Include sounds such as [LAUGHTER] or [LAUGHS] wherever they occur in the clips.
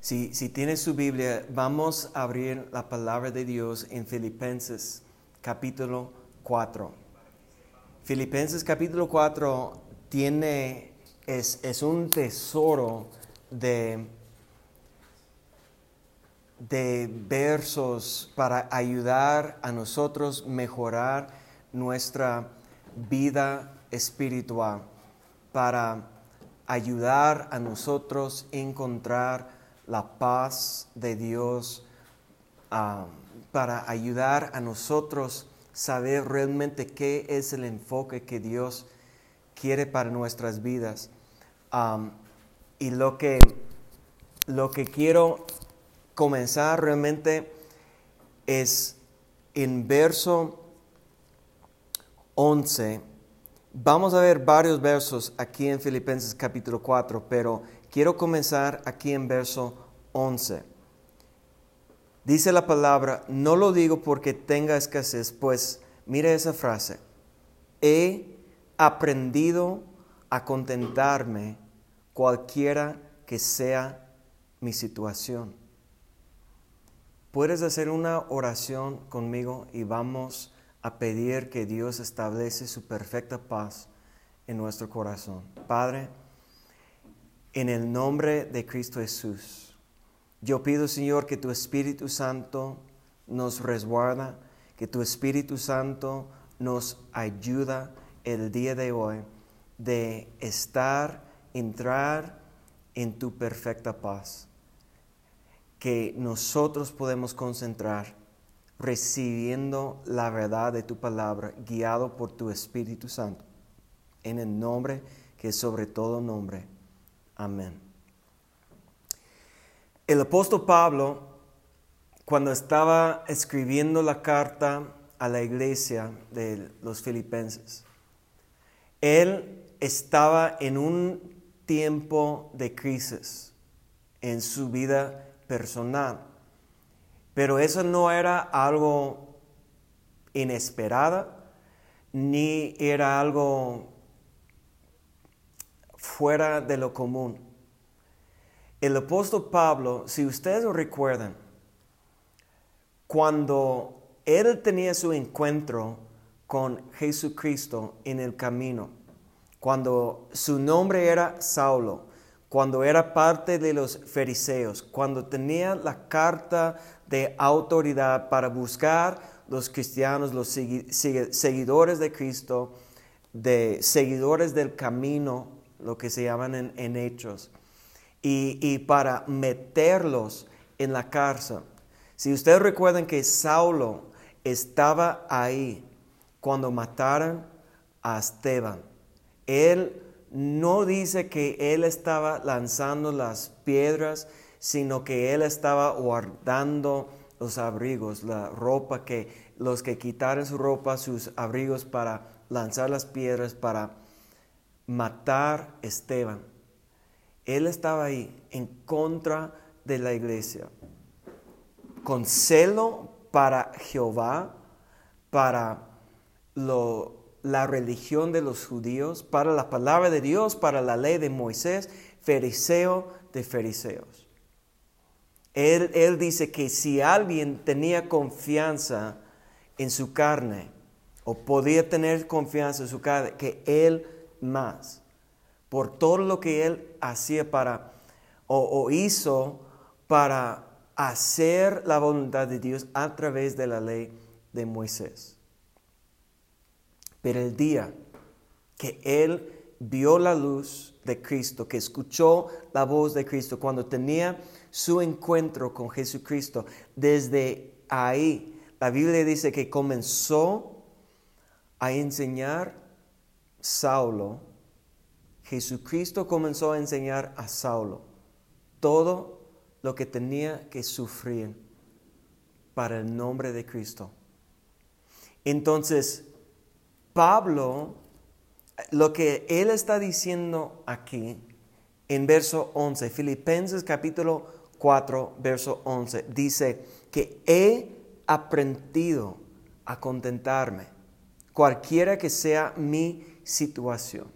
Si, si tiene su Biblia, vamos a abrir la palabra de Dios en Filipenses capítulo 4. Filipenses capítulo 4 tiene, es, es un tesoro de, de versos para ayudar a nosotros mejorar nuestra vida espiritual, para ayudar a nosotros encontrar la paz de Dios, ah, para ayudar a nosotros saber realmente qué es el enfoque que Dios quiere para nuestras vidas. y lo que, lo que quiero comenzar realmente es en verso 11. Vamos a ver varios versos aquí en Filipenses capítulo 4, pero quiero comenzar aquí en verso 11. Dice la palabra, no lo digo porque tenga escasez, pues mire esa frase, he aprendido a contentarme cualquiera que sea mi situación. Puedes hacer una oración conmigo y vamos a pedir que Dios establece su perfecta paz en nuestro corazón. Padre, en el nombre de Cristo Jesús. Yo pido, Señor, que tu Espíritu Santo nos resguarda, que tu Espíritu Santo nos ayuda el día de hoy de estar, entrar en tu perfecta paz, que nosotros podemos concentrar recibiendo la verdad de tu palabra, guiado por tu Espíritu Santo, en el nombre que sobre todo nombre Amén. El apóstol Pablo, cuando estaba escribiendo la carta a la iglesia de los filipenses, él estaba en un tiempo de crisis en su vida personal. Pero eso no era algo inesperado, ni era algo fuera de lo común. El apóstol Pablo, si ustedes lo recuerdan, cuando él tenía su encuentro con Jesucristo en el camino, cuando su nombre era Saulo, cuando era parte de los fariseos, cuando tenía la carta de autoridad para buscar los cristianos, los seguidores de Cristo, de seguidores del camino lo que se llaman en, hechos, y, para meterlos en la cárcel. Si ustedes recuerdan que Saulo estaba ahí cuando mataron a Esteban, él no dice que él estaba lanzando las piedras, sino que él estaba guardando los abrigos, la ropa que los que quitaron su ropa, sus abrigos para lanzar las piedras, para matar a Esteban. Él estaba ahí en contra de la iglesia, con celo para Jehová, para la religión de los judíos, para la palabra de Dios, para la ley de Moisés, fariseo de fariseos. Él, él dice que si alguien tenía confianza en su carne, o podía tener confianza en su carne, que él más por todo lo que él hacía para o, hizo para hacer la voluntad de Dios a través de la ley de Moisés. Pero el día que él vio la luz de Cristo, que escuchó la voz de Cristo, cuando tenía su encuentro con Jesucristo, desde ahí la Biblia dice que comenzó a enseñar Saulo, Jesucristo comenzó a enseñar a Saulo todo lo que tenía que sufrir para el nombre de Cristo. Entonces, Pablo, lo que él está diciendo aquí en verso 11, Filipenses capítulo 4, verso 11, dice que he aprendido a contentarme, cualquiera que sea mi situación.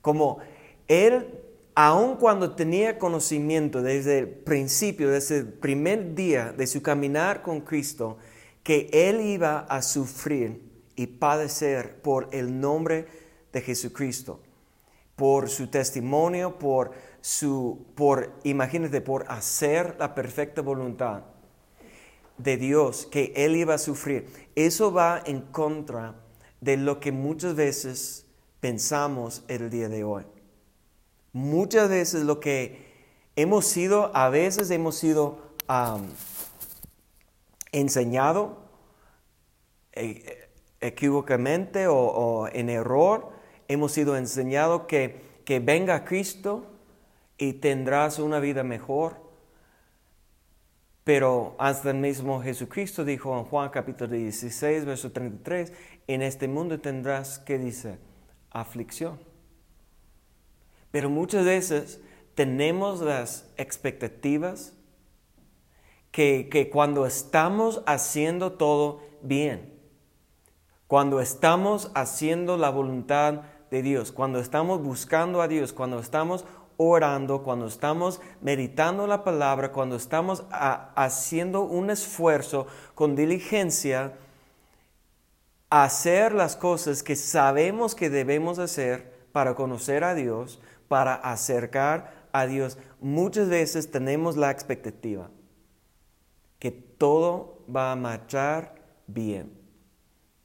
Como él aun cuando tenía conocimiento desde el principio, desde el primer día de su caminar con Cristo, que él iba a sufrir y padecer por el nombre de Jesucristo, por su testimonio, por su, por, imagínate, por hacer la perfecta voluntad de Dios, que él iba a sufrir. Eso va en contra de lo que muchas veces pensamos el día de hoy. Muchas veces lo que hemos sido, a veces hemos sido enseñado eh, equivocamente o, en error, hemos sido enseñados que, que venga Cristo y tendrás una vida mejor. Pero hasta el mismo Jesucristo dijo en Juan capítulo 16, verso 33, en este mundo tendrás, ¿qué dice? Aflicción. Pero muchas veces tenemos las expectativas que, que cuando estamos haciendo todo bien, cuando estamos haciendo la voluntad de Dios, cuando estamos buscando a Dios, cuando estamos orando, cuando estamos meditando la palabra, cuando estamos haciendo un esfuerzo con diligencia, hacer las cosas que sabemos que debemos hacer para conocer a Dios, para acercar a Dios. Muchas veces tenemos la expectativa que todo va a marchar bien,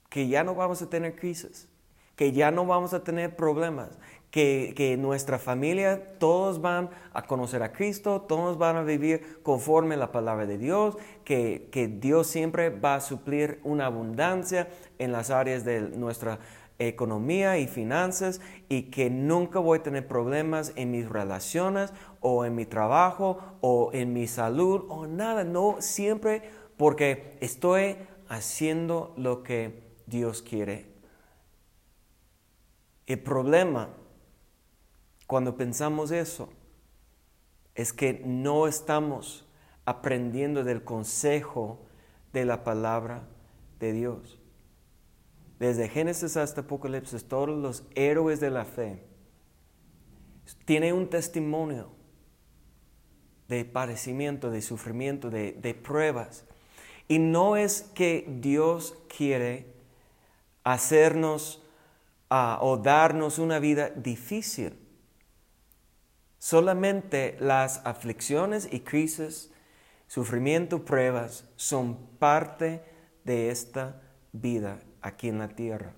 que ya no vamos a tener crisis, que ya no vamos a tener problemas, que, nuestra familia todos van a conocer a Cristo, todos van a vivir conforme a la palabra de Dios, que, que Dios siempre va a suplir una abundancia en las áreas de nuestra economía y finanzas y que nunca voy a tener problemas en mis relaciones o en mi trabajo o en mi salud o nada, no siempre porque estoy haciendo lo que Dios quiere. El problema cuando pensamos eso, es que no estamos aprendiendo del consejo de la palabra de Dios. Desde Génesis hasta Apocalipsis, todos los héroes de la fe tienen un testimonio de padecimiento, de sufrimiento, de, pruebas. Y no es que Dios quiere hacernos ah, o darnos una vida difícil. Solamente las aflicciones y crisis, sufrimiento, pruebas son parte de esta vida aquí en la tierra.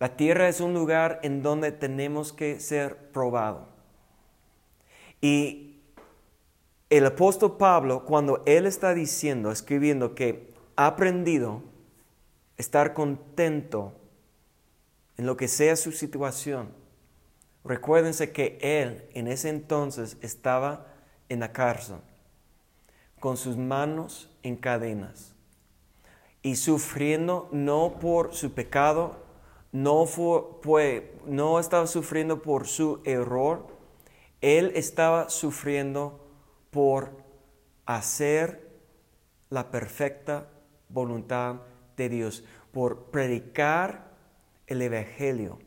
La tierra es un lugar en donde tenemos que ser probados. Y el apóstol Pablo, cuando él está diciendo, escribiendo que ha aprendido estar contento en lo que sea su situación, Recuérdense que él en ese entonces estaba en la cárcel, con sus manos en cadenas y sufriendo no por su pecado, no, fue, no estaba sufriendo por su error, él estaba sufriendo por hacer la perfecta voluntad de Dios, por predicar el Evangelio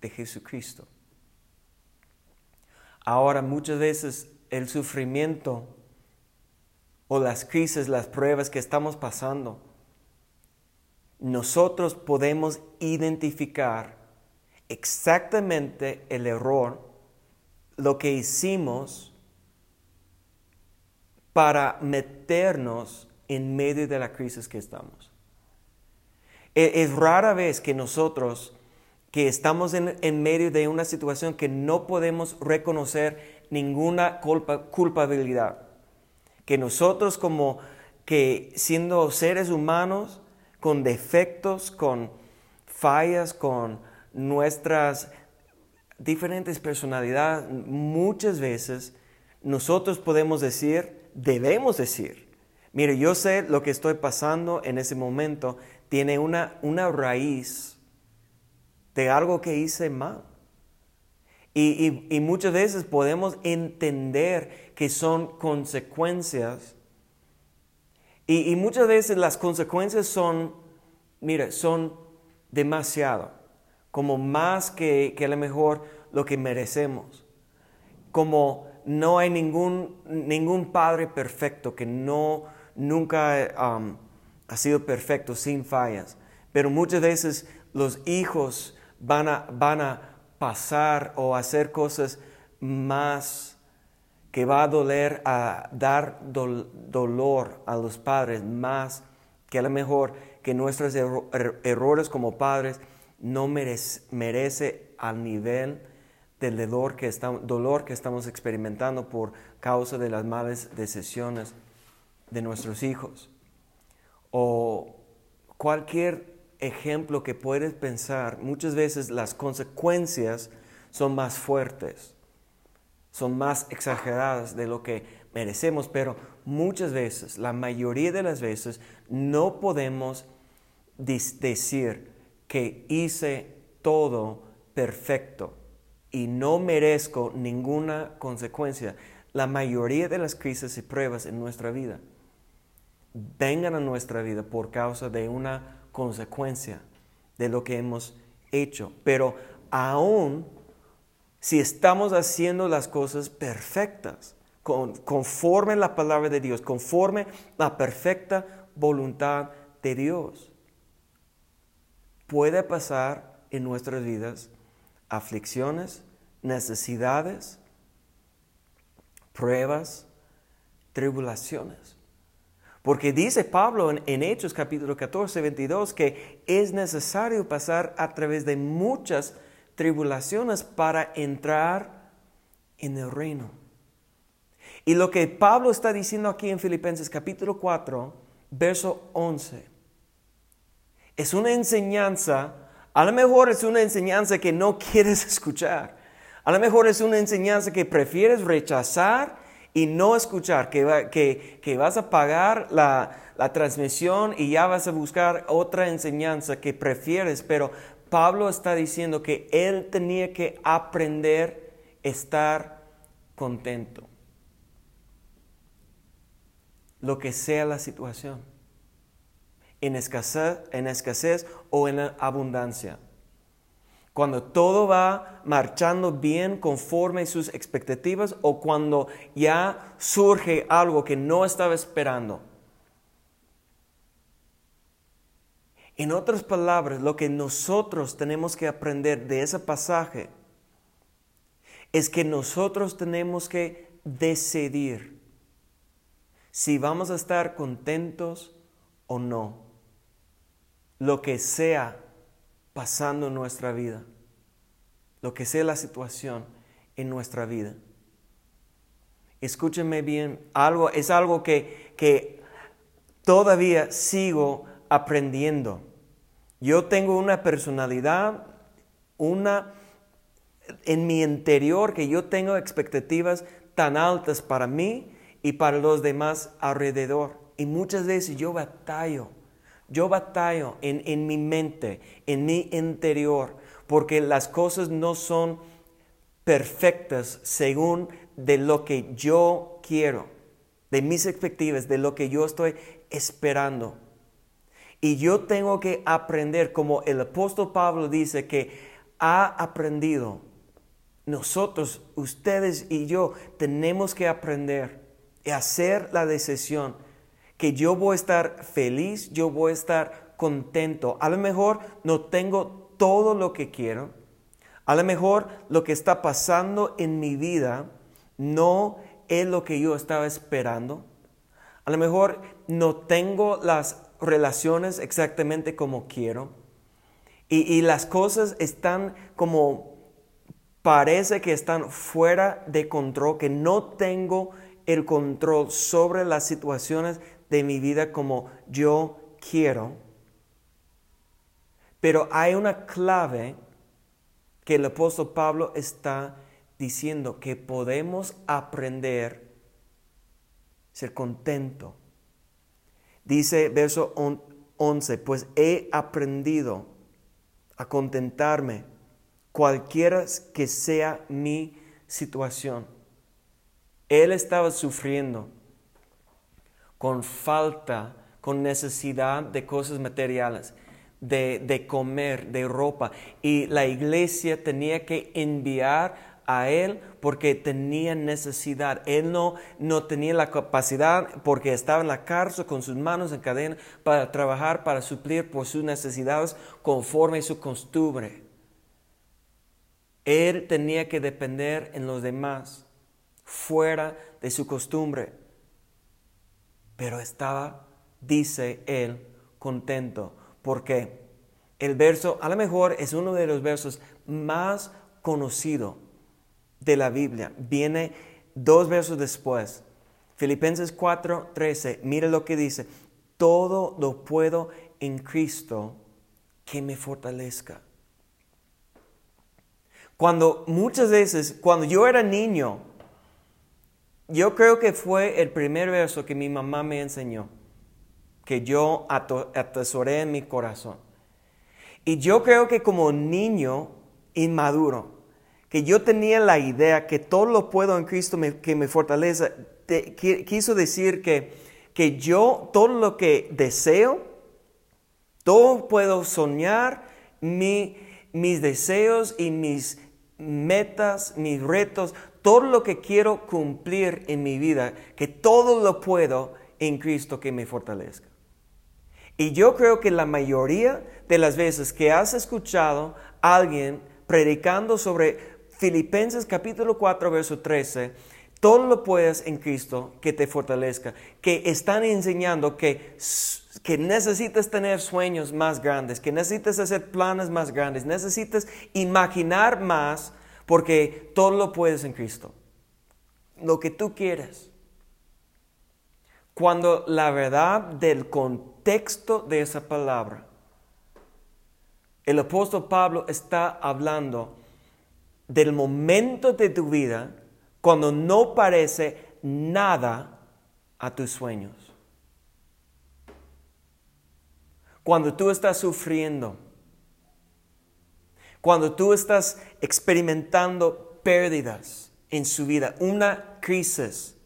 de Jesucristo. Ahora muchas veces el sufrimiento o las crisis, las pruebas que estamos pasando, nosotros podemos identificar exactamente el error, lo que hicimos para meternos en medio de la crisis que estamos. E, es rara vez que nosotros que estamos en, medio de una situación que no podemos reconocer ninguna culpabilidad. Que nosotros como que siendo seres humanos con defectos, con fallas, con nuestras diferentes personalidades, muchas veces nosotros podemos decir, debemos decir, mire, yo sé lo que estoy pasando en ese momento tiene una, una raíz de algo que hice mal. Y, muchas veces podemos entender que son consecuencias. Y, muchas veces las consecuencias son, mire, son demasiado, como más que, que a lo mejor lo que merecemos. como no hay ningún, ningún padre perfecto que no nunca um, ha sido perfecto sin fallas. Pero muchas veces los hijos van a, van a pasar o hacer cosas más que va a doler, a dar dolor a los padres más que a lo mejor que nuestros errores como padres no merece, merece al nivel del dolor que, estamos, dolor que estamos experimentando por causa de las malas decisiones de nuestros hijos. O cualquier ejemplo que puedes pensar, muchas veces las consecuencias son más fuertes, son más exageradas de lo que merecemos, pero muchas veces, la mayoría de las veces, no podemos decir que hice todo perfecto y no merezco ninguna consecuencia. La mayoría de las crisis y pruebas en nuestra vida vengan a nuestra vida por causa de una consecuencia de lo que hemos hecho. Pero aún si estamos haciendo las cosas perfectas, conforme la palabra de Dios, conforme la perfecta voluntad de Dios, puede pasar en nuestras vidas aflicciones, necesidades, pruebas, tribulaciones. Porque dice Pablo en, Hechos capítulo 14, 22 que es necesario pasar a través de muchas tribulaciones para entrar en el reino. Y lo que Pablo está diciendo aquí en Filipenses capítulo 4, verso 11, es una enseñanza a lo mejor es una enseñanza que no quieres [LAUGHS] escuchar. A lo mejor es una enseñanza que prefieres rechazar y no escuchar, que, que, vas a pagar la, la transmisión y ya vas a buscar otra enseñanza que prefieres. Pero Pablo está diciendo que él tenía que aprender a estar contento. Lo que sea la situación en escasez, en escasez o en abundancia. Cuando todo va marchando bien conforme sus expectativas o cuando ya surge algo que no estaba esperando. En otras palabras, lo que nosotros tenemos que aprender de ese pasaje es que nosotros tenemos que decidir si vamos a estar contentos o no lo que sea pasando en nuestra vida, lo que sea la situación en nuestra vida. Escúchenme bien, algo, es algo que, que todavía sigo aprendiendo. Yo tengo una personalidad, una en mi interior que yo tengo expectativas tan altas para mí y para los demás alrededor. Y muchas veces yo batallo yo batallo en, mi mente, en mi interior, porque las cosas no son perfectas según de lo que yo quiero, de mis expectativas, de lo que yo estoy esperando. Y yo tengo que aprender, como el apóstol Pablo dice, que ha aprendido. Nosotros, ustedes y yo, tenemos que aprender y hacer la decisión que yo voy a estar feliz, yo voy a estar contento. A lo mejor no tengo todo lo que quiero. A lo mejor lo que está pasando en mi vida no es lo que yo estaba esperando. A lo mejor no tengo las relaciones exactamente como quiero. Y, y, las cosas están como parece que están fuera de control, que no tengo el control sobre las situaciones de mi vida como yo quiero. Pero hay una clave que el apóstol Pablo está diciendo que podemos aprender a ser contento. Dice verso 11, pues he aprendido a contentarme cualquiera que sea mi situación. Él estaba sufriendo con falta, con necesidad de cosas materiales, de, comer, de ropa. Y la iglesia tenía que enviar a él porque tenía necesidad. Él no, no tenía la capacidad porque estaba en la cárcel con sus manos en cadena para trabajar, para suplir por sus necesidades conforme a su costumbre. Él tenía que depender en los demás, fuera de su costumbre. Pero estaba, dice él, contento. porque El verso, a lo mejor es uno de los versos más conocidos de la Biblia. Viene dos versos después. Filipenses 4, 13. Mire lo que dice. Todo lo puedo en Cristo que me fortalezca. Cuando muchas veces, cuando yo era niño, yo creo que fue el primer verso que mi mamá me enseñó, que yo atesoré en mi corazón. Y yo creo que como niño inmaduro, que yo tenía la idea que todo lo puedo en Cristo que me fortalece, quiso decir que, que yo todo lo que deseo, todo puedo soñar, mis deseos y mis metas, mis retos, todo lo que quiero cumplir en mi vida, que todo lo puedo en Cristo que me fortalezca. Y yo creo que la mayoría de las veces que has escuchado a alguien predicando sobre Filipenses capítulo 4, verso 13, todo lo puedes en Cristo que te fortalezca, que están enseñando que, que necesitas tener sueños más grandes, que necesitas hacer planes más grandes, necesitas imaginar más, porque todo lo puedes en Cristo. Lo que tú quieres. Cuando la verdad del contexto de esa palabra, el apóstol Pablo está hablando del momento de tu vida cuando no parece nada a tus sueños. Cuando tú estás sufriendo, cuando tú estás experimentando pérdidas en su vida, una crisis.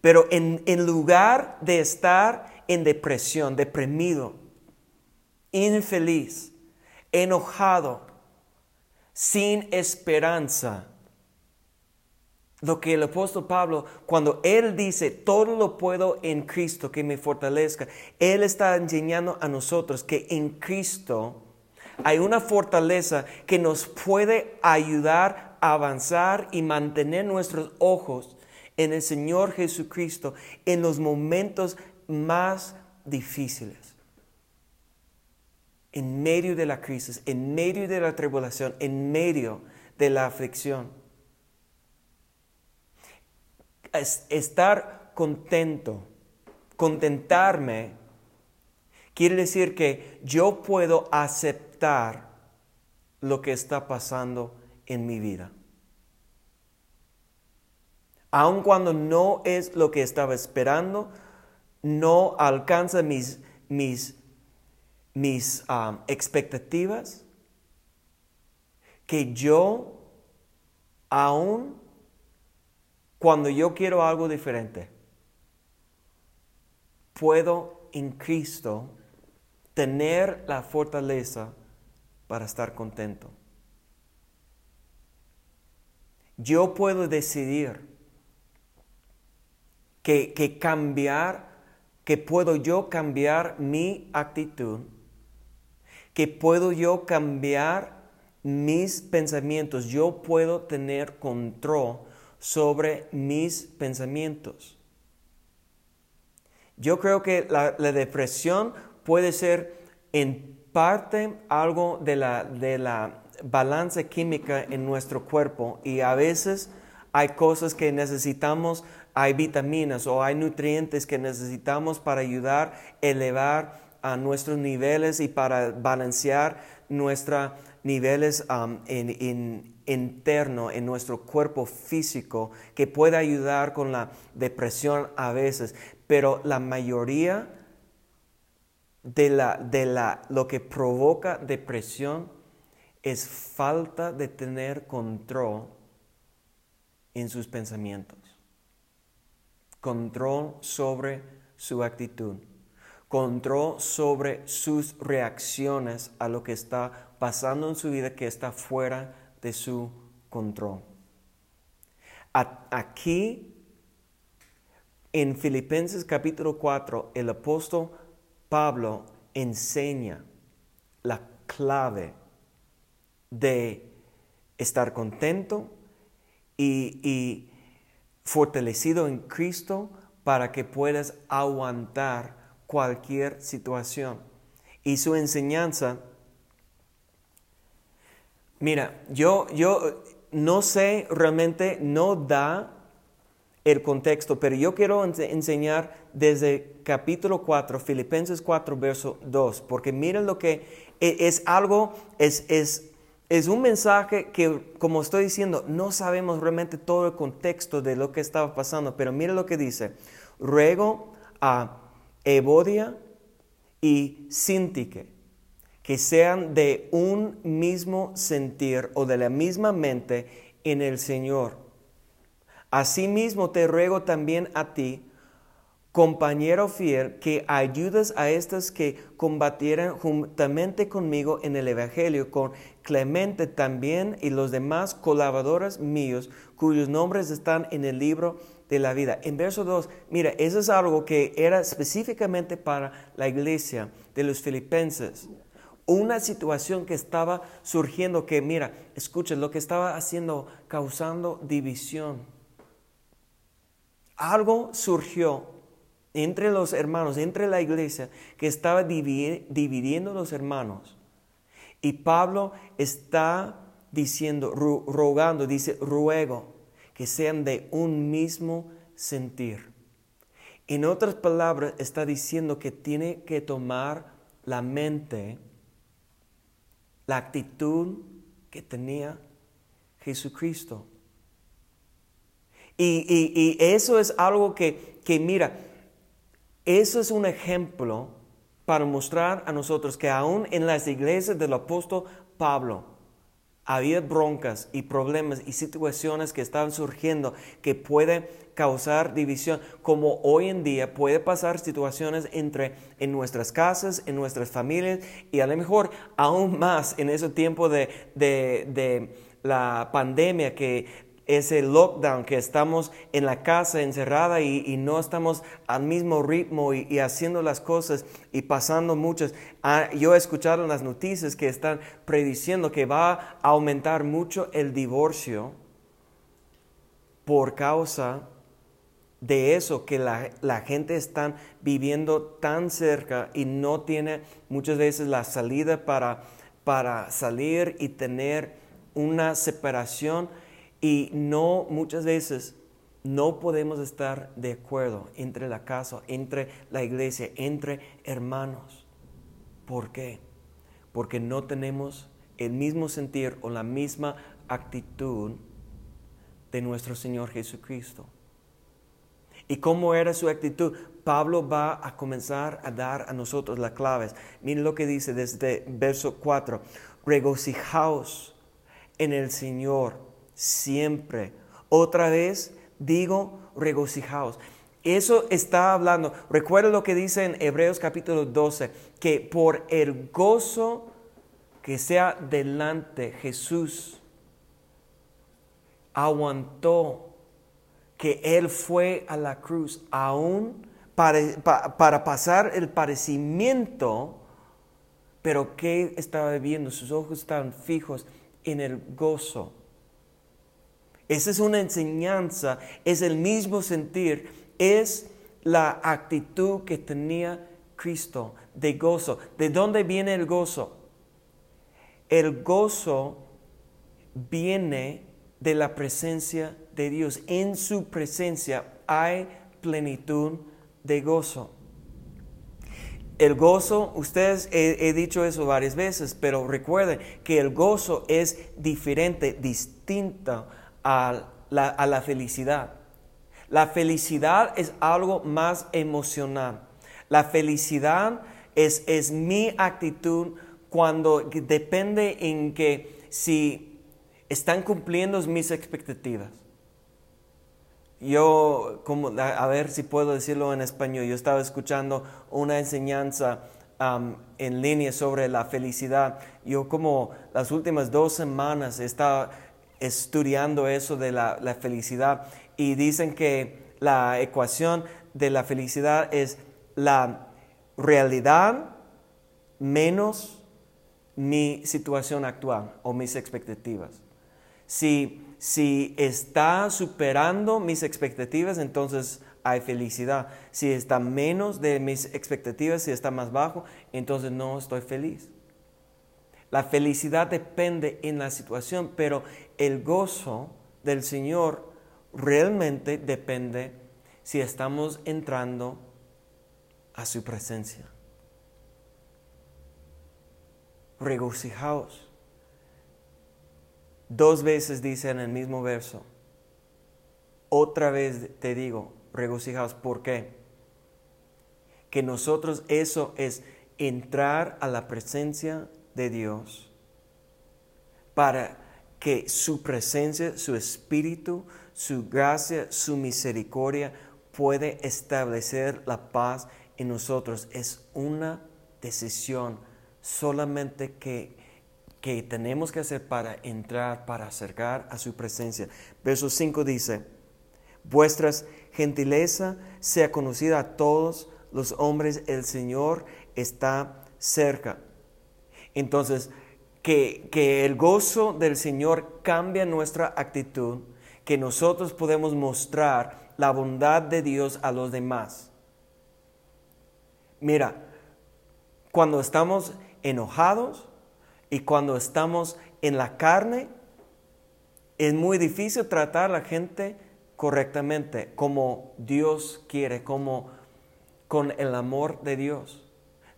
Pero en, lugar de estar en depresión, deprimido, infeliz, enojado, sin esperanza, lo que el apóstol Pablo, cuando él dice, todo lo puedo en Cristo que me fortalezca, él está enseñando a nosotros que en Cristo hay una fortaleza que nos puede ayudar a avanzar y mantener nuestros ojos en el Señor Jesucristo en los momentos más difíciles. En medio de la crisis, en medio de la tribulación, en medio de la aflicción estar contento, contentarme, quiere decir que yo puedo aceptar lo que está pasando en mi vida. Aun cuando no es lo que estaba esperando, no alcanza mis, mis, mis um, expectativas, que yo aún cuando yo quiero algo diferente, puedo en Cristo tener la fortaleza para estar contento. Yo puedo decidir que, que, cambiar, que puedo yo cambiar mi actitud, que puedo yo cambiar mis pensamientos, yo puedo tener control sobre mis pensamientos. Yo creo que la, depresión puede ser en parte algo de la, de la balanza química en nuestro cuerpo y a veces hay cosas que necesitamos, hay vitaminas o hay nutrientes que necesitamos para ayudar a elevar a nuestros niveles y para balancear nuestros niveles um, en, interno en nuestro cuerpo físico que puede ayudar con la depresión a veces, pero la mayoría de, la, de la, lo que provoca depresión es falta de tener control en sus pensamientos, control sobre su actitud, control sobre sus reacciones a lo que está pasando en su vida que está fuera de su control. Aquí, en Filipenses capítulo 4, el apóstol Pablo enseña la clave de estar contento y, fortalecido en Cristo para que puedas aguantar cualquier situación. Y su enseñanza, mira, yo, yo no sé realmente, no da el contexto, pero yo quiero enseñar desde capítulo 4, Filipenses 4, verso 2, porque miren lo que e, es, algo, es, es, es un mensaje que, como estoy diciendo, no sabemos realmente todo el contexto de lo que estaba pasando, pero miren lo que dice, ruego a Evodia y Sintique que sean de un mismo sentir o de la misma mente en el Señor. Asimismo te ruego también a ti, compañero fiel, que ayudes a estos que combatieran juntamente conmigo en el Evangelio, con Clemente también y los demás colaboradores míos, cuyos nombres están en el libro de la vida. En verso 2, mira, eso es algo que era específicamente para la iglesia de los filipenses una situación que estaba surgiendo que, mira, escuchen, lo que estaba haciendo, causando división. Algo surgió entre los hermanos, entre la iglesia, que estaba dividiendo los hermanos. Y Pablo está diciendo, rogando, dice, ruego que sean de un mismo sentir. En otras palabras, está diciendo que tiene que tomar la mente la actitud que tenía Jesucristo. Y, eso es algo que, que, mira, eso es un ejemplo para mostrar a nosotros que aún en las iglesias del apóstol Pablo, había broncas y problemas y situaciones que estaban surgiendo que pueden causar división, como hoy en día puede pasar situaciones entre en nuestras casas, en nuestras familias y a lo mejor aún más en ese tiempo de, de la pandemia que ese lockdown que estamos en la casa encerrada y, no estamos al mismo ritmo y, haciendo las cosas y pasando muchas. Ah, yo he escuchado en las noticias que están prediciendo que va a aumentar mucho el divorcio por causa de eso, que la, la gente está viviendo tan cerca y no tiene muchas veces la salida para, para salir y tener una separación y no, muchas veces, no podemos estar de acuerdo entre la casa, entre la iglesia, entre hermanos. ¿Por qué? Porque no tenemos el mismo sentir o la misma actitud de nuestro Señor Jesucristo. ¿Y cómo era su actitud? Pablo va a comenzar a dar a nosotros las claves. Miren lo que dice desde verso 4. Regocijaos en el Señor siempre. Otra vez digo, regocijaos. Eso está hablando. Recuerda lo que dice en Hebreos capítulo 12, que por el gozo que sea delante Jesús aguantó que Él fue a la cruz aún para, para pasar el parecimiento, pero que estaba viendo, sus ojos estaban fijos en el gozo esa es una enseñanza, es el mismo sentir, es la actitud que tenía Cristo de gozo. ¿De dónde viene el gozo? El gozo viene de la presencia de Dios. En su presencia hay plenitud de gozo. El gozo, ustedes he, dicho eso varias veces, pero recuerden que el gozo es diferente, distinto a la, felicidad. La felicidad es algo más emocional. La felicidad es, es mi actitud cuando depende en que si están cumpliendo mis expectativas. Yo, como, a ver si puedo decirlo en español, yo estaba escuchando una enseñanza en línea sobre la felicidad. Yo como las últimas dos semanas estaba estudiando eso de la, felicidad y dicen que la ecuación de la felicidad es la realidad menos mi situación actual o mis expectativas. Si, si está superando mis expectativas, entonces hay felicidad. Si está menos de mis expectativas, si está más bajo, entonces no estoy feliz. La felicidad depende en la situación, pero el gozo del Señor realmente depende si estamos entrando a su presencia. Regocijaos. Dos veces dice en el mismo verso. Otra vez te digo, regocijaos. ¿Por qué? Que nosotros eso es entrar a la presencia de Dios para que su presencia, su espíritu, su gracia, su misericordia puede establecer la paz en nosotros. Es una decisión solamente que, que tenemos que hacer para entrar, para acercar a su presencia. Verso 5 dice, vuestras gentileza sea conocida a todos los hombres, el Señor está cerca. Entonces, que, que el gozo del Señor cambia nuestra actitud, que nosotros podemos mostrar la bondad de Dios a los demás. Mira, cuando estamos enojados y cuando estamos en la carne, es muy difícil tratar a la gente correctamente, como Dios quiere, como con el amor de Dios.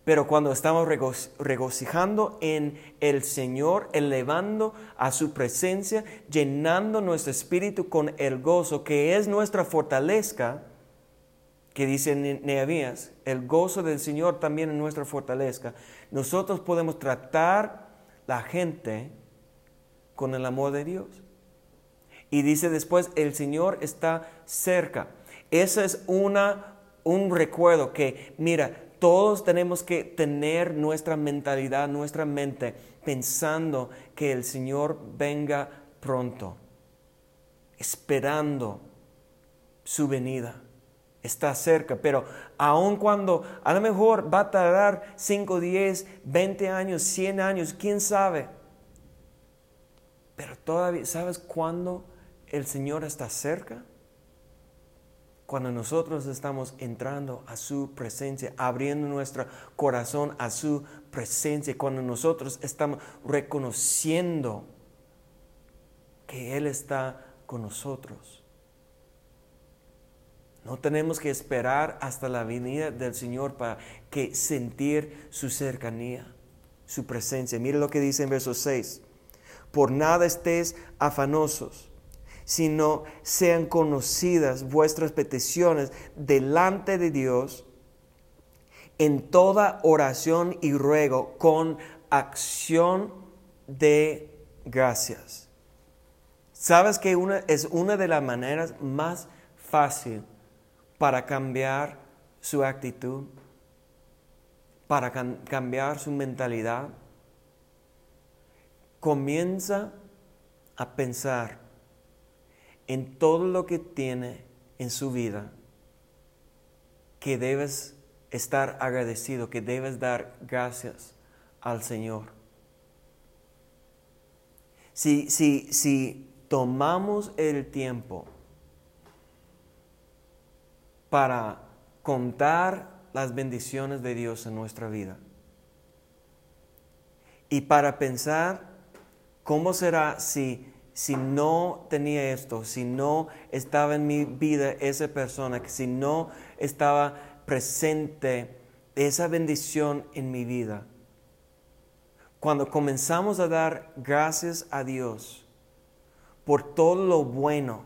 Pero cuando estamos regocijando en el Señor, elevando a su presencia, llenando nuestro espíritu con el gozo, que es nuestra fortaleza, que dice Nehemías, el gozo del Señor también es nuestra fortaleza, nosotros podemos tratar la gente con el amor de Dios. Y dice después, el Señor está cerca. Ese es una, un recuerdo que, mira, todos tenemos que tener nuestra mentalidad, nuestra mente, pensando que el Señor venga pronto, esperando su venida. Está cerca, pero aun cuando a lo mejor va a tardar 5, 10, 20 años, 100 años, quién sabe. Pero todavía, ¿sabes cuándo el Señor está cerca? Cuando nosotros estamos entrando a su presencia, abriendo nuestro corazón a su presencia, cuando nosotros estamos reconociendo que Él está con nosotros. No tenemos que esperar hasta la venida del Señor para que sentir su cercanía, su presencia. Mire lo que dice en verso 6. Por nada estés afanosos sino sean conocidas vuestras peticiones delante de Dios en toda oración y ruego con acción de gracias. ¿Sabes que una, es una de las maneras más fácil para cambiar su actitud, para cambiar su mentalidad? Comienza a pensar en todo lo que tiene en su vida que debes estar agradecido, que debes dar gracias al Señor. Si, si, si tomamos el tiempo para contar las bendiciones de Dios en nuestra vida y para pensar cómo será si si no tenía esto, si no estaba en mi vida esa persona, si no estaba presente esa bendición en mi vida, cuando comenzamos a dar gracias a Dios por todo lo bueno,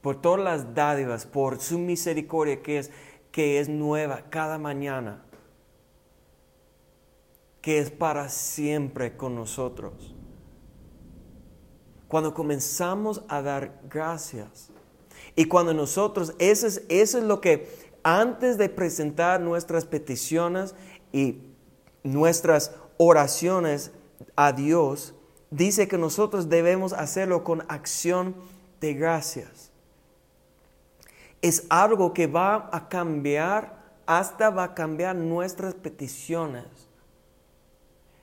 por todas las dádivas, por su misericordia que es, que es nueva cada mañana, que es para siempre con nosotros cuando comenzamos a dar gracias. Y cuando nosotros, eso es, eso es lo que antes de presentar nuestras peticiones y nuestras oraciones a Dios, dice que nosotros debemos hacerlo con acción de gracias. Es algo que va a cambiar, hasta va a cambiar nuestras peticiones.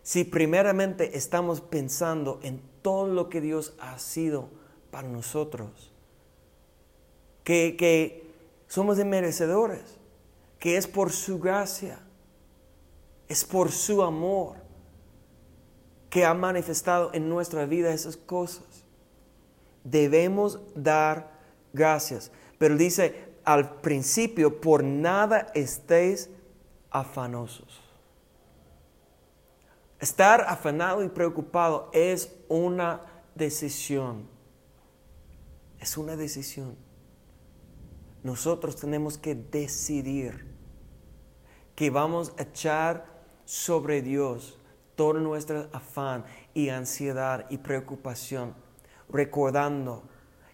Si primeramente estamos pensando en todo lo que Dios ha sido para nosotros, que, que somos merecedores, que es por su gracia, es por su amor que ha manifestado en nuestra vida esas cosas. Debemos dar gracias. Pero dice al principio, por nada estéis afanosos. Estar afanado y preocupado es una decisión. Es una decisión. Nosotros tenemos que decidir que vamos a echar sobre Dios todo nuestro afán y ansiedad y preocupación, recordando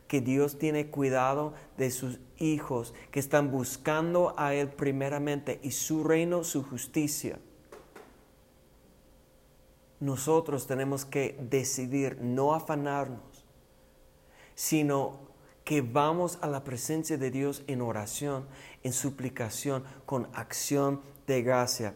que Dios tiene cuidado de sus hijos que están buscando a Él primeramente y su reino, su justicia. Nosotros tenemos que decidir no afanarnos, sino que vamos a la presencia de Dios en oración, en suplicación, con acción de gracia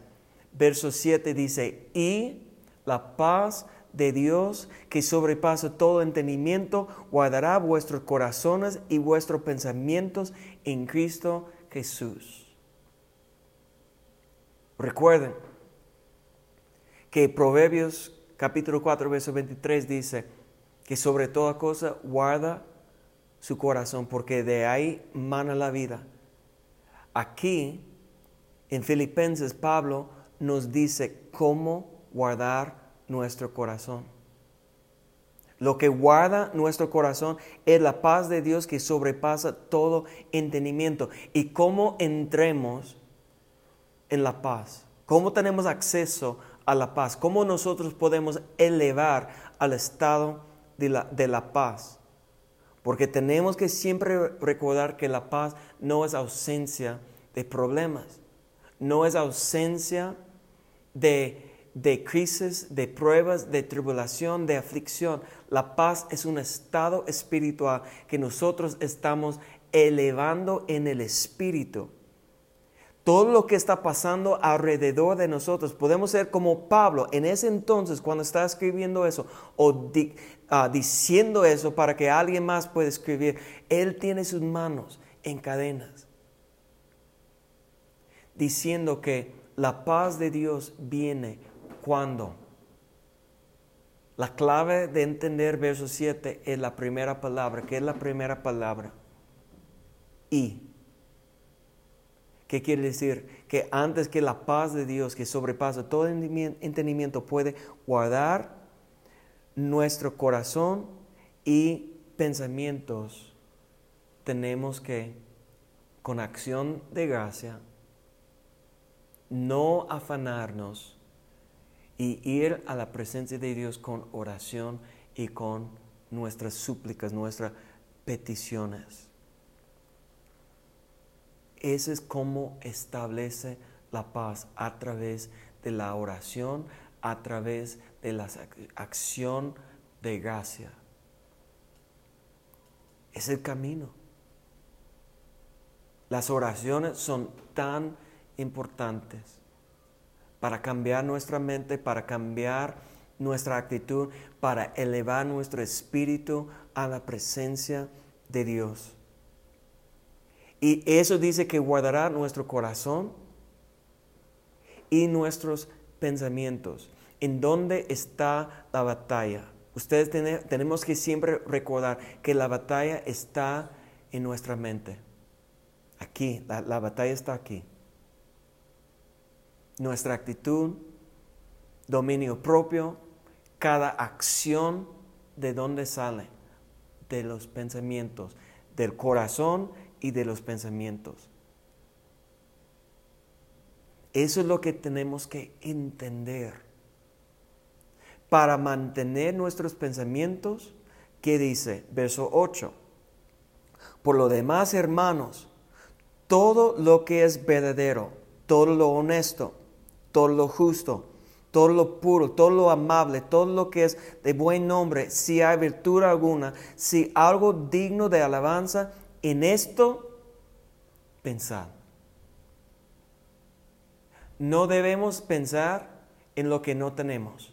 verso 7 dice, y la paz de Dios que sobrepasa todo entendimiento, guardará vuestros corazones y vuestros pensamientos en Cristo Jesús. Recuerden que Proverbios capítulo 4, verso 23 dice que sobre toda cosa guarda su corazón, porque de ahí mana la vida. Aquí, en Filipenses, Pablo nos dice cómo guardar nuestro corazón. Lo que guarda nuestro corazón es la paz de Dios que sobrepasa todo entendimiento. Y cómo entremos en la paz. Cómo tenemos acceso a la paz. Cómo nosotros podemos elevar al estado de la, de la paz. Porque tenemos que siempre recordar que la paz no es ausencia de problemas. No es ausencia de, crisis, de pruebas, de tribulación, de aflicción. La paz es un estado espiritual que nosotros estamos elevando en el espíritu. Todo lo que está pasando alrededor de nosotros, podemos ser como Pablo en ese entonces cuando está escribiendo eso o ah, diciendo eso para que alguien más pueda escribir. Él tiene sus manos en cadenas, diciendo que la paz de Dios viene cuando. La clave de entender verso 7 es la primera palabra. ¿Qué es la primera palabra? Y. ¿Qué quiere decir? Que antes que la paz de Dios, que sobrepasa todo entendimiento, puede guardar nuestro corazón y pensamientos, tenemos que, con acción de gracia, no afanarnos y ir a la presencia de Dios con oración y con nuestras súplicas, nuestras peticiones. Ese es como establece la paz a través de la oración, a través de la acción de gracia. Es el camino. Las oraciones son tan importantes para cambiar nuestra mente, para cambiar nuestra actitud, para elevar nuestro espíritu a la presencia de Dios. Y eso dice que guardará nuestro corazón y nuestros pensamientos. ¿En dónde está la batalla? Ustedes tenemos que siempre recordar que la batalla está en nuestra mente. Aquí, la batalla está aquí nuestra actitud, dominio propio, cada acción de dónde sale, de los pensamientos, del corazón y de los pensamientos. Eso es lo que tenemos que entender. Para mantener nuestros pensamientos, ¿qué dice? Verso 8. Por lo demás, hermanos, todo lo que es verdadero, todo lo honesto, todo lo justo, todo lo puro, todo lo amable, todo lo que es de buen nombre, si hay virtud alguna, si algo digno de alabanza, en esto pensad. No debemos pensar en lo que no tenemos.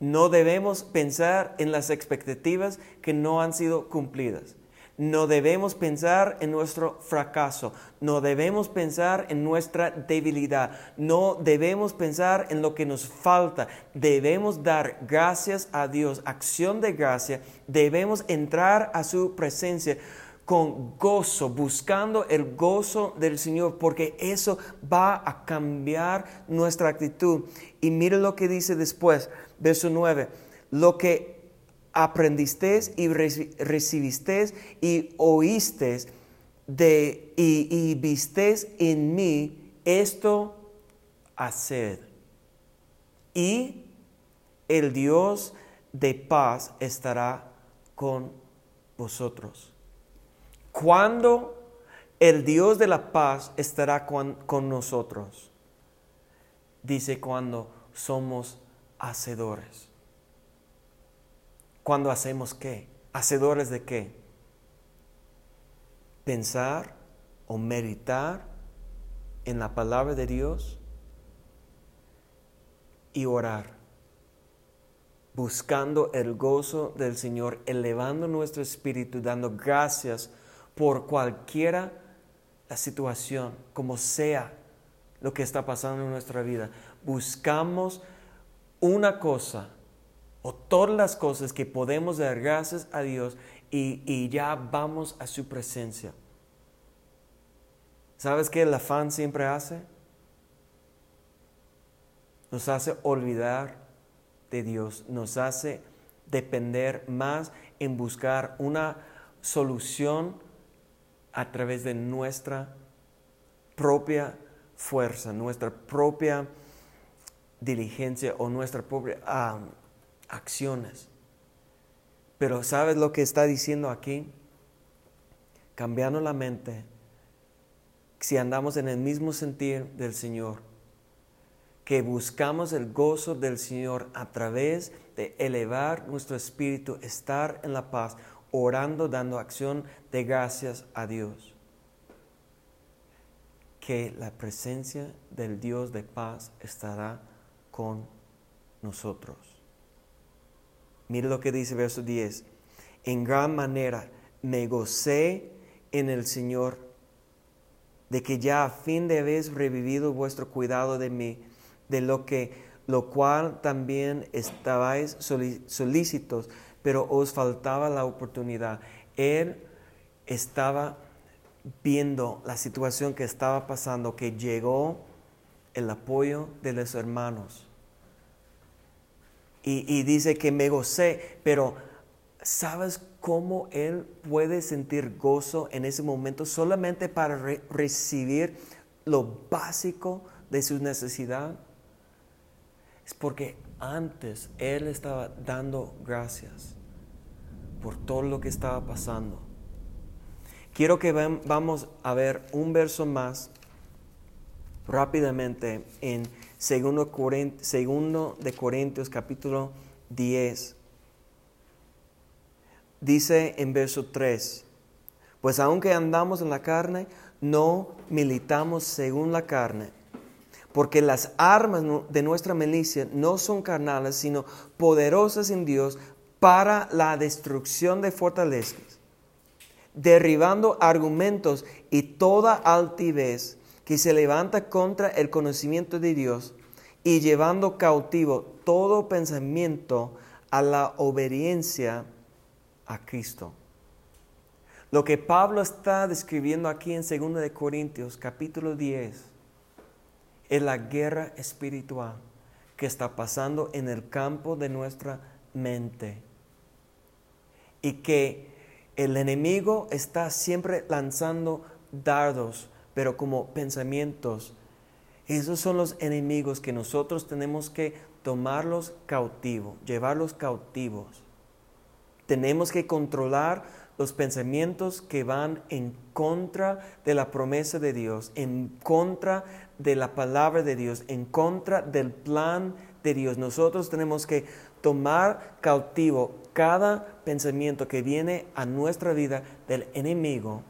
No debemos pensar en las expectativas que no han sido cumplidas. No debemos pensar en nuestro fracaso, no debemos pensar en nuestra debilidad, no debemos pensar en lo que nos falta. Debemos dar gracias a Dios, acción de gracia. Debemos entrar a su presencia con gozo, buscando el gozo del Señor, porque eso va a cambiar nuestra actitud. Y mire lo que dice después, verso 9, lo que aprendisteis y recibisteis y oísteis de, y, y visteis en mí, esto haced. Y el Dios de paz estará con vosotros. ¿Cuándo el Dios de la paz estará con, con nosotros? Dice cuando somos hacedores. Cuando hacemos qué? ¿Hacedores de qué? Pensar o meditar en la palabra de Dios y orar, buscando el gozo del Señor, elevando nuestro espíritu, dando gracias por cualquiera la situación, como sea lo que está pasando en nuestra vida. Buscamos una cosa o todas las cosas que podemos dar gracias a Dios y, ya vamos a su presencia. ¿Sabes qué el afán siempre hace? Nos hace olvidar de Dios, nos hace depender más en buscar una solución a través de nuestra propia fuerza, nuestra propia diligencia o nuestra propia ah, acciones. Pero ¿sabes lo que está diciendo aquí? Cambiando la mente, si andamos en el mismo sentir del Señor, que buscamos el gozo del Señor a través de elevar nuestro espíritu, estar en la paz, orando, dando acción de gracias a Dios. Que la presencia del Dios de paz estará con nosotros. Mire lo que dice verso 10. En gran manera me gocé en el Señor de que ya a fin de habéis revivido vuestro cuidado de mí, de lo que lo cual también estabais solícitos, pero os faltaba la oportunidad. Él estaba viendo la situación que estaba pasando, que llegó el apoyo de los hermanos y, dice que me gocé, pero ¿sabes cómo él puede sentir gozo en ese momento solamente para recibir lo básico de su necesidad? Es porque antes él estaba dando gracias por todo lo que estaba pasando. Quiero que vamos a ver un verso más rápidamente en Segundo, segundo de Corintios capítulo 10. Dice en verso 3, pues aunque andamos en la carne, no militamos según la carne, porque las armas de nuestra milicia no son carnales, sino poderosas en Dios para la destrucción de fortalezas, derribando argumentos y toda altivez que se levanta contra el conocimiento de Dios y llevando cautivo todo pensamiento a la obediencia a Cristo. Lo que Pablo está describiendo aquí en 2 de Corintios capítulo 10 es la guerra espiritual que está pasando en el campo de nuestra mente. Y que el enemigo está siempre lanzando dardos pero como pensamientos. Esos son los enemigos que nosotros tenemos que tomarlos cautivos, llevarlos cautivos. Tenemos que controlar los pensamientos que van en contra de la promesa de Dios, en contra de la palabra de Dios, en contra del plan de Dios. Nosotros tenemos que tomar cautivo cada pensamiento que viene a nuestra vida del enemigo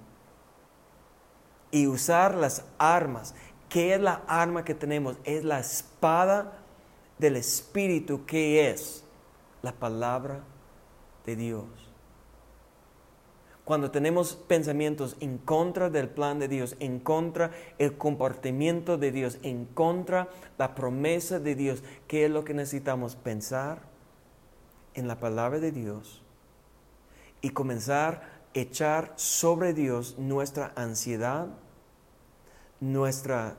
y usar las armas. ¿Qué es la arma que tenemos? Es la espada del Espíritu, que es la palabra de Dios. Cuando tenemos pensamientos en contra del plan de Dios, en contra el comportamiento de Dios, en contra la promesa de Dios, ¿qué es lo que necesitamos? Pensar en la palabra de Dios y comenzar a echar sobre Dios nuestra ansiedad, nuestra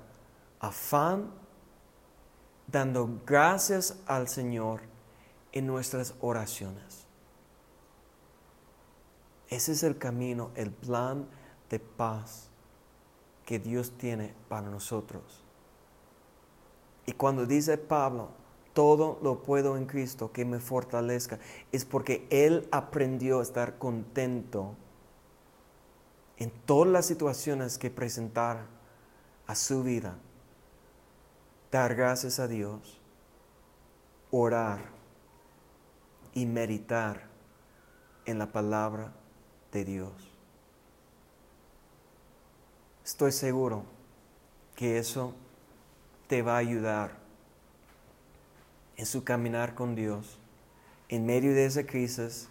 afán, dando gracias al Señor en nuestras oraciones. Ese es el camino, el plan de paz que Dios tiene para nosotros. Y cuando dice Pablo, todo lo puedo en Cristo que me fortalezca, es porque Él aprendió a estar contento en todas las situaciones que presentara a su vida. Dar gracias a Dios, orar y meditar en la palabra de Dios. Estoy seguro que eso te va a ayudar en su caminar con Dios, en medio de esa crisis,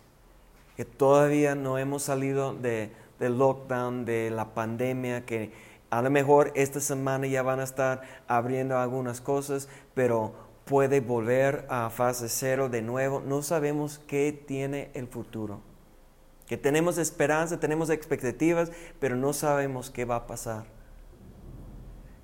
que todavía no hemos salido de, del lockdown, de la pandemia, que a lo mejor esta semana ya van a estar abriendo algunas cosas, pero puede volver a fase cero de nuevo. No sabemos qué tiene el futuro que tenemos esperanza, tenemos expectativas, pero no sabemos qué va a pasar.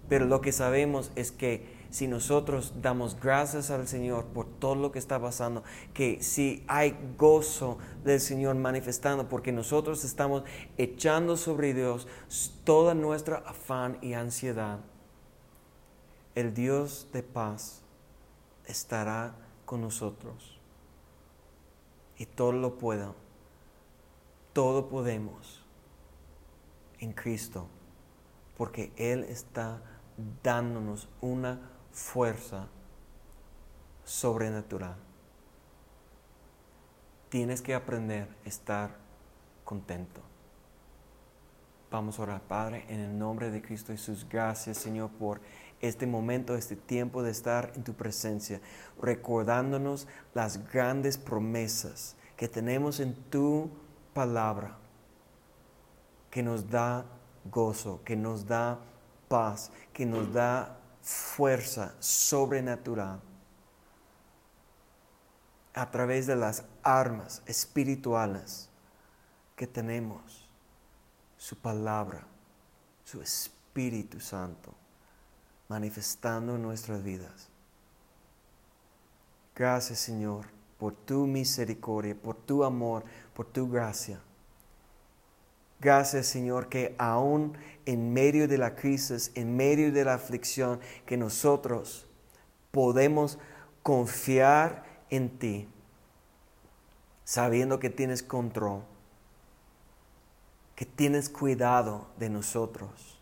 Pero lo que sabemos es que si nosotros damos gracias al Señor por todo lo que está pasando, que si hay gozo del Señor manifestando, porque nosotros estamos echando sobre Dios toda nuestra afán y ansiedad, el Dios de paz estará con nosotros. Y todo lo pueda todo podemos en Cristo, porque Él está dándonos una fuerza sobrenatural. Tienes que aprender a estar contento. Vamos a orar, Padre, en el nombre de Cristo Jesús. Gracias, Señor, por este momento, este tiempo de estar en tu presencia, recordándonos las grandes promesas que tenemos en tu palabra que nos da gozo, que nos da paz, que nos da fuerza sobrenatural a través de las armas espirituales que tenemos, su palabra, su Espíritu Santo, manifestando en nuestras vidas. Gracias Señor por tu misericordia, por tu amor, por tu gracia. Gracias Señor que aún en medio de la crisis, en medio de la aflicción, que nosotros podemos confiar en ti, sabiendo que tienes control, que tienes cuidado de nosotros.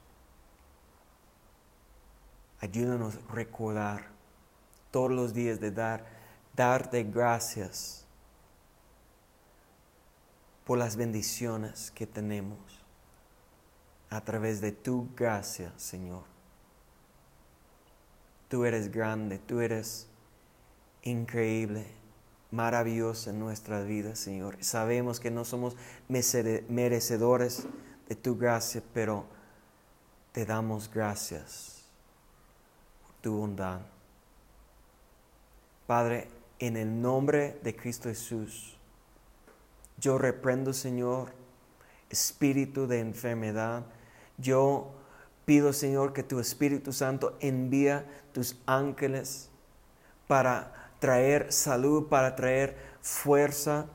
Ayúdanos a recordar todos los días de dar, darte gracias por las bendiciones que tenemos a través de tu gracia, Señor. Tú eres grande, tú eres increíble, maravilloso en nuestra vida, Señor. Sabemos que no somos merecedores de tu gracia, pero te damos gracias por tu bondad. Padre, en el nombre de Cristo Jesús, yo reprendo, Señor, espíritu de enfermedad. Yo pido, Señor, que tu Espíritu Santo envía tus ángeles para traer salud, para traer fuerza,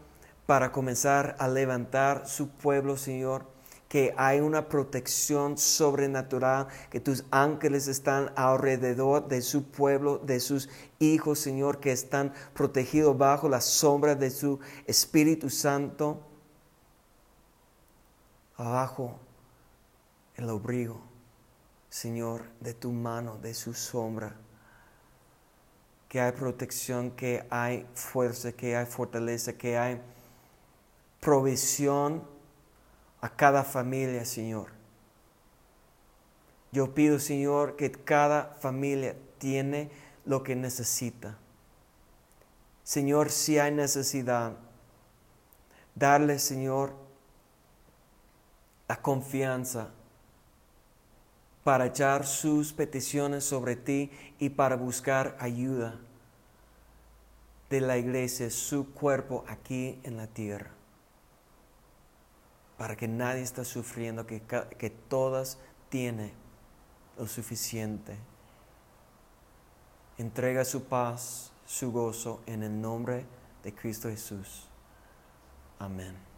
para comenzar a levantar su pueblo, Señor que hay una protección sobrenatural, que tus ángeles están alrededor de su pueblo, de sus hijos, Señor, que están protegidos bajo la sombra de su Espíritu Santo. abajo el abrigo, Señor, de tu mano, de su sombra. Que hay protección, que hay fuerza, que hay fortaleza, que hay provisión a cada familia, Señor. Yo pido, Señor, que cada familia tiene lo que necesita. Señor, si hay necesidad, darle, Señor, la confianza para echar sus peticiones sobre ti y para buscar ayuda de la iglesia, su cuerpo aquí en la tierra. Para que nadie esté sufriendo, que, que todas tienen lo suficiente. Entrega su paz, su gozo en el nombre de Cristo Jesús. Amén.